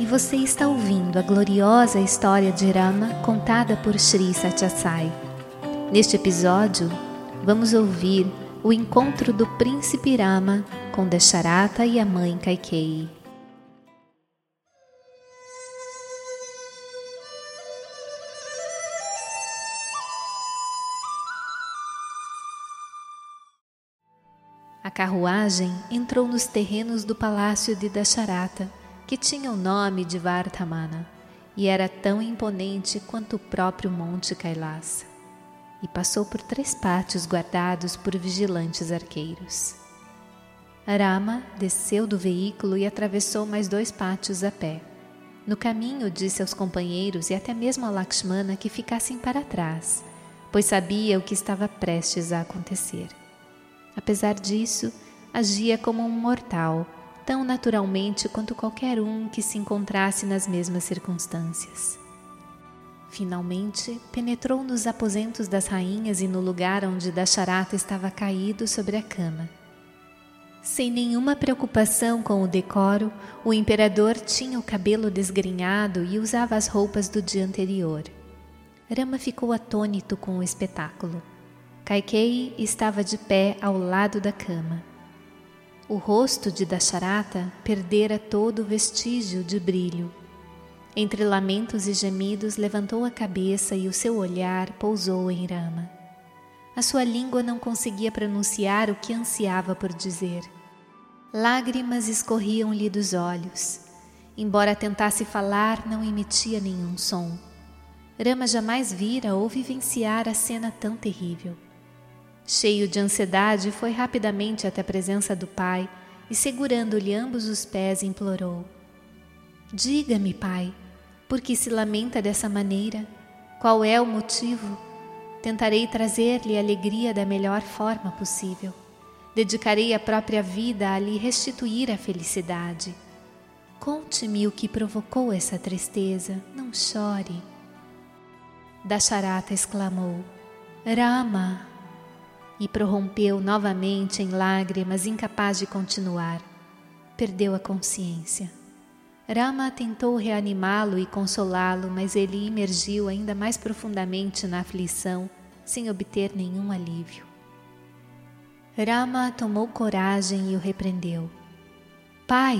e você está ouvindo a gloriosa história de Rama contada por Sri Satyasai. Neste episódio, vamos ouvir o encontro do príncipe Rama com Dasharata e a mãe Kaikeyi. A carruagem entrou nos terrenos do palácio de Dasharata, que tinha o nome de Vardhamana, e era tão imponente quanto o próprio Monte Kailasa, e passou por três pátios guardados por vigilantes arqueiros. Rama desceu do veículo e atravessou mais dois pátios a pé. No caminho disse aos companheiros e até mesmo a Lakshmana que ficassem para trás, pois sabia o que estava prestes a acontecer. Apesar disso, agia como um mortal, tão naturalmente quanto qualquer um que se encontrasse nas mesmas circunstâncias. Finalmente, penetrou nos aposentos das rainhas e no lugar onde Dasharata estava caído sobre a cama. Sem nenhuma preocupação com o decoro, o imperador tinha o cabelo desgrenhado e usava as roupas do dia anterior. Rama ficou atônito com o espetáculo. Kaikei estava de pé ao lado da cama. O rosto de Dasharata perdera todo o vestígio de brilho. Entre lamentos e gemidos, levantou a cabeça e o seu olhar pousou em Rama. A sua língua não conseguia pronunciar o que ansiava por dizer. Lágrimas escorriam-lhe dos olhos. Embora tentasse falar, não emitia nenhum som. Rama jamais vira ou vivenciara cena tão terrível. Cheio de ansiedade, foi rapidamente até a presença do pai e, segurando-lhe ambos os pés, implorou: Diga-me, pai, por que se lamenta dessa maneira? Qual é o motivo? Tentarei trazer-lhe alegria da melhor forma possível. Dedicarei a própria vida a lhe restituir a felicidade. Conte-me o que provocou essa tristeza, não chore. Dasharata exclamou: Rama, e prorrompeu novamente em lágrimas, incapaz de continuar. Perdeu a consciência. Rama tentou reanimá-lo e consolá-lo, mas ele imergiu ainda mais profundamente na aflição, sem obter nenhum alívio. Rama tomou coragem e o repreendeu. Pai,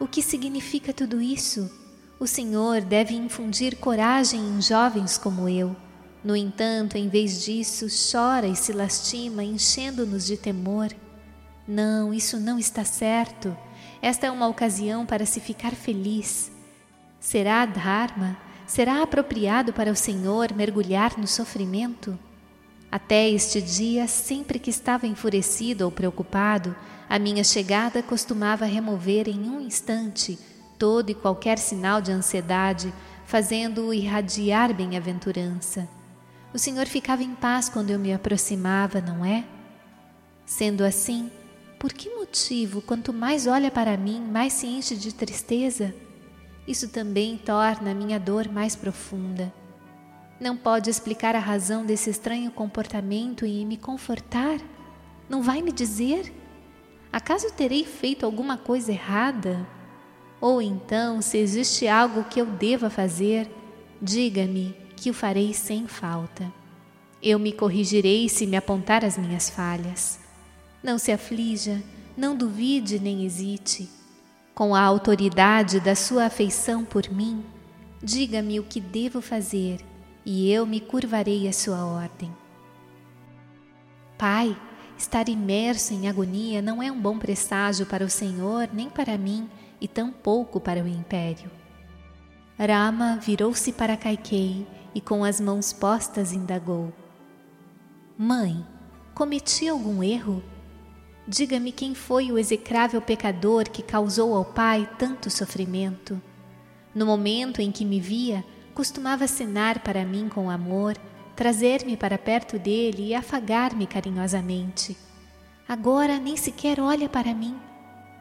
o que significa tudo isso? O Senhor deve infundir coragem em jovens como eu. No entanto, em vez disso, chora e se lastima, enchendo-nos de temor. Não, isso não está certo. Esta é uma ocasião para se ficar feliz. Será Dharma? Será apropriado para o Senhor mergulhar no sofrimento? Até este dia, sempre que estava enfurecido ou preocupado, a minha chegada costumava remover em um instante todo e qualquer sinal de ansiedade, fazendo-o irradiar bem-aventurança. O Senhor ficava em paz quando eu me aproximava, não é? Sendo assim, por que motivo, quanto mais olha para mim, mais se enche de tristeza? Isso também torna a minha dor mais profunda. Não pode explicar a razão desse estranho comportamento e me confortar? Não vai me dizer? Acaso terei feito alguma coisa errada? Ou então, se existe algo que eu deva fazer, diga-me que o farei sem falta. Eu me corrigirei se me apontar as minhas falhas. Não se aflija, não duvide nem hesite. Com a autoridade da sua afeição por mim, diga-me o que devo fazer e eu me curvarei à sua ordem. Pai, estar imerso em agonia não é um bom presságio para o Senhor nem para mim e tampouco para o império. Rama virou-se para Kaikei e com as mãos postas indagou: Mãe, cometi algum erro? Diga-me quem foi o execrável pecador que causou ao pai tanto sofrimento. No momento em que me via, costumava acenar para mim com amor, trazer-me para perto dele e afagar-me carinhosamente. Agora nem sequer olha para mim.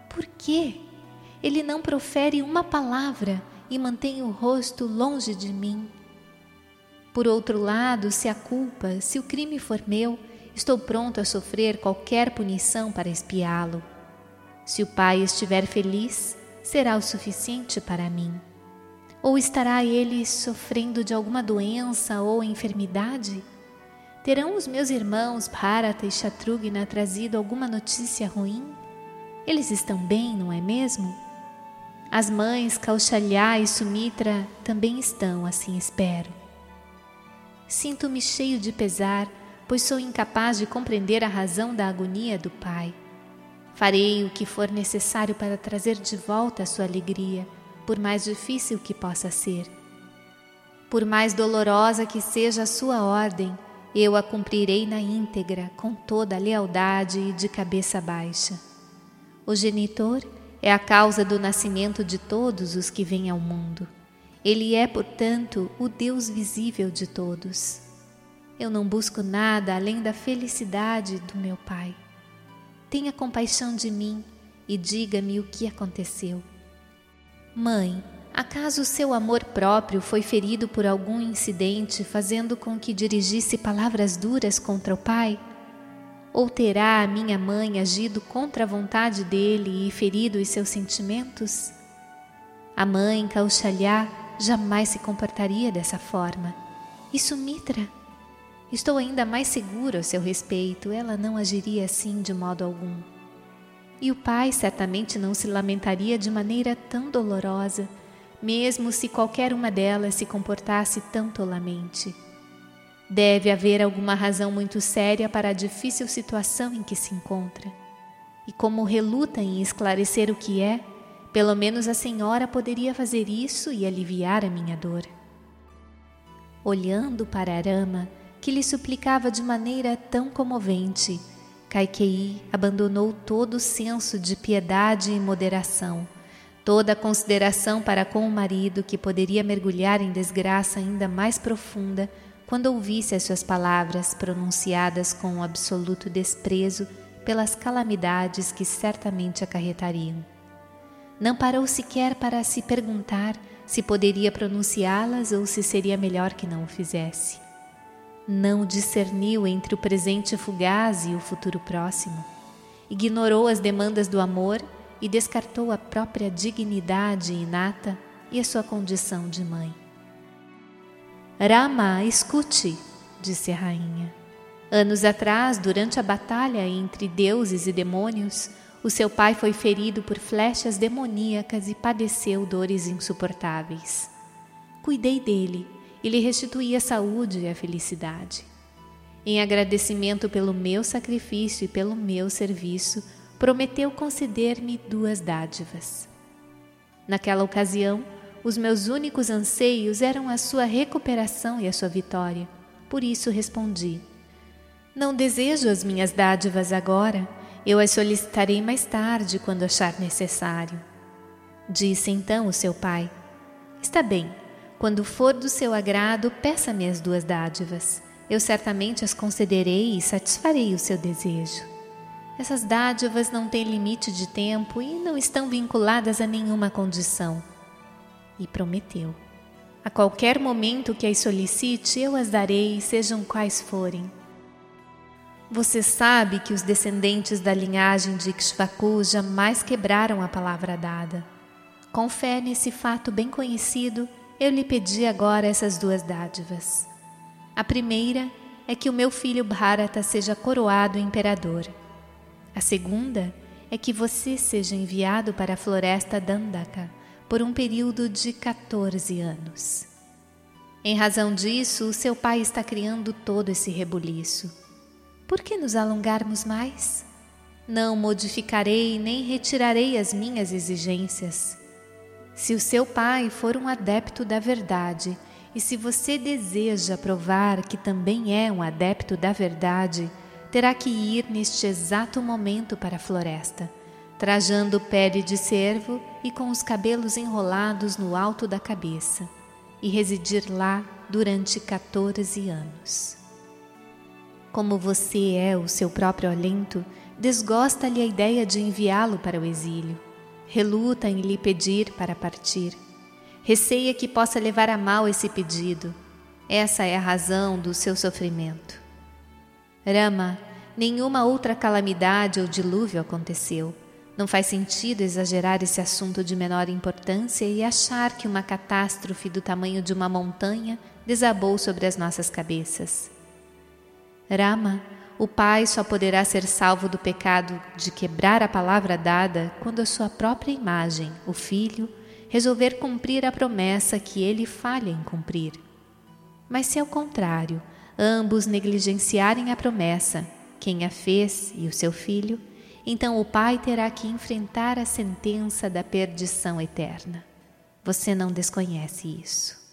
Por quê? Ele não profere uma palavra e mantém o rosto longe de mim. Por outro lado, se a culpa, se o crime for meu, estou pronto a sofrer qualquer punição para espiá-lo. Se o pai estiver feliz, será o suficiente para mim. Ou estará ele sofrendo de alguma doença ou enfermidade? Terão os meus irmãos Bharata e Shatrugna trazido alguma notícia ruim? Eles estão bem, não é mesmo? As mães Kaushalya e Sumitra também estão, assim espero. Sinto-me cheio de pesar, pois sou incapaz de compreender a razão da agonia do pai. Farei o que for necessário para trazer de volta a sua alegria, por mais difícil que possa ser. Por mais dolorosa que seja a sua ordem, eu a cumprirei na íntegra, com toda a lealdade e de cabeça baixa. O genitor é a causa do nascimento de todos os que vêm ao mundo. Ele é, portanto, o Deus visível de todos. Eu não busco nada além da felicidade do meu Pai. Tenha compaixão de mim e diga-me o que aconteceu. Mãe, acaso seu amor próprio foi ferido por algum incidente fazendo com que dirigisse palavras duras contra o pai? Ou terá a minha mãe agido contra a vontade dele e ferido os seus sentimentos? A mãe Kaushalya jamais se comportaria dessa forma. E Sumitra? Estou ainda mais seguro a seu respeito, ela não agiria assim de modo algum. E o pai certamente não se lamentaria de maneira tão dolorosa, mesmo se qualquer uma delas se comportasse tão tolamente. Deve haver alguma razão muito séria para a difícil situação em que se encontra. E como reluta em esclarecer o que é, pelo menos a senhora poderia fazer isso e aliviar a minha dor. Olhando para Arama, que lhe suplicava de maneira tão comovente, Kaikei abandonou todo o senso de piedade e moderação, toda a consideração para com o marido que poderia mergulhar em desgraça ainda mais profunda quando ouvisse as suas palavras pronunciadas com um absoluto desprezo pelas calamidades que certamente acarretariam. Não parou sequer para se perguntar se poderia pronunciá-las ou se seria melhor que não o fizesse não discerniu entre o presente fugaz e o futuro próximo, ignorou as demandas do amor e descartou a própria dignidade inata e a sua condição de mãe. Rama, escute, disse a rainha. Anos atrás, durante a batalha entre deuses e demônios, o seu pai foi ferido por flechas demoníacas e padeceu dores insuportáveis. Cuidei dele e lhe restituí a saúde e a felicidade. Em agradecimento pelo meu sacrifício e pelo meu serviço, prometeu conceder-me duas dádivas. Naquela ocasião, os meus únicos anseios eram a sua recuperação e a sua vitória. Por isso respondi: Não desejo as minhas dádivas agora, eu as solicitarei mais tarde, quando achar necessário. Disse então o seu pai: Está bem, quando for do seu agrado, peça-me as duas dádivas. Eu certamente as concederei e satisfarei o seu desejo. Essas dádivas não têm limite de tempo e não estão vinculadas a nenhuma condição. E prometeu: A qualquer momento que as solicite, eu as darei, sejam quais forem. Você sabe que os descendentes da linhagem de Ikshvaku jamais quebraram a palavra dada. Com fé nesse fato bem conhecido, eu lhe pedi agora essas duas dádivas. A primeira é que o meu filho Bharata seja coroado imperador. A segunda é que você seja enviado para a floresta Dandaka por um período de 14 anos. Em razão disso, seu pai está criando todo esse rebuliço. Por que nos alongarmos mais? Não modificarei nem retirarei as minhas exigências. Se o seu pai for um adepto da verdade, e se você deseja provar que também é um adepto da verdade, terá que ir neste exato momento para a floresta, trajando pele de cervo e com os cabelos enrolados no alto da cabeça, e residir lá durante 14 anos. Como você é o seu próprio alento, desgosta-lhe a ideia de enviá-lo para o exílio reluta em lhe pedir para partir. Receia que possa levar a mal esse pedido. Essa é a razão do seu sofrimento. Rama, nenhuma outra calamidade ou dilúvio aconteceu. Não faz sentido exagerar esse assunto de menor importância e achar que uma catástrofe do tamanho de uma montanha desabou sobre as nossas cabeças. Rama, o pai só poderá ser salvo do pecado de quebrar a palavra dada quando a sua própria imagem, o filho, resolver cumprir a promessa que ele falha em cumprir. Mas se ao contrário, ambos negligenciarem a promessa, quem a fez e o seu filho, então o pai terá que enfrentar a sentença da perdição eterna. Você não desconhece isso.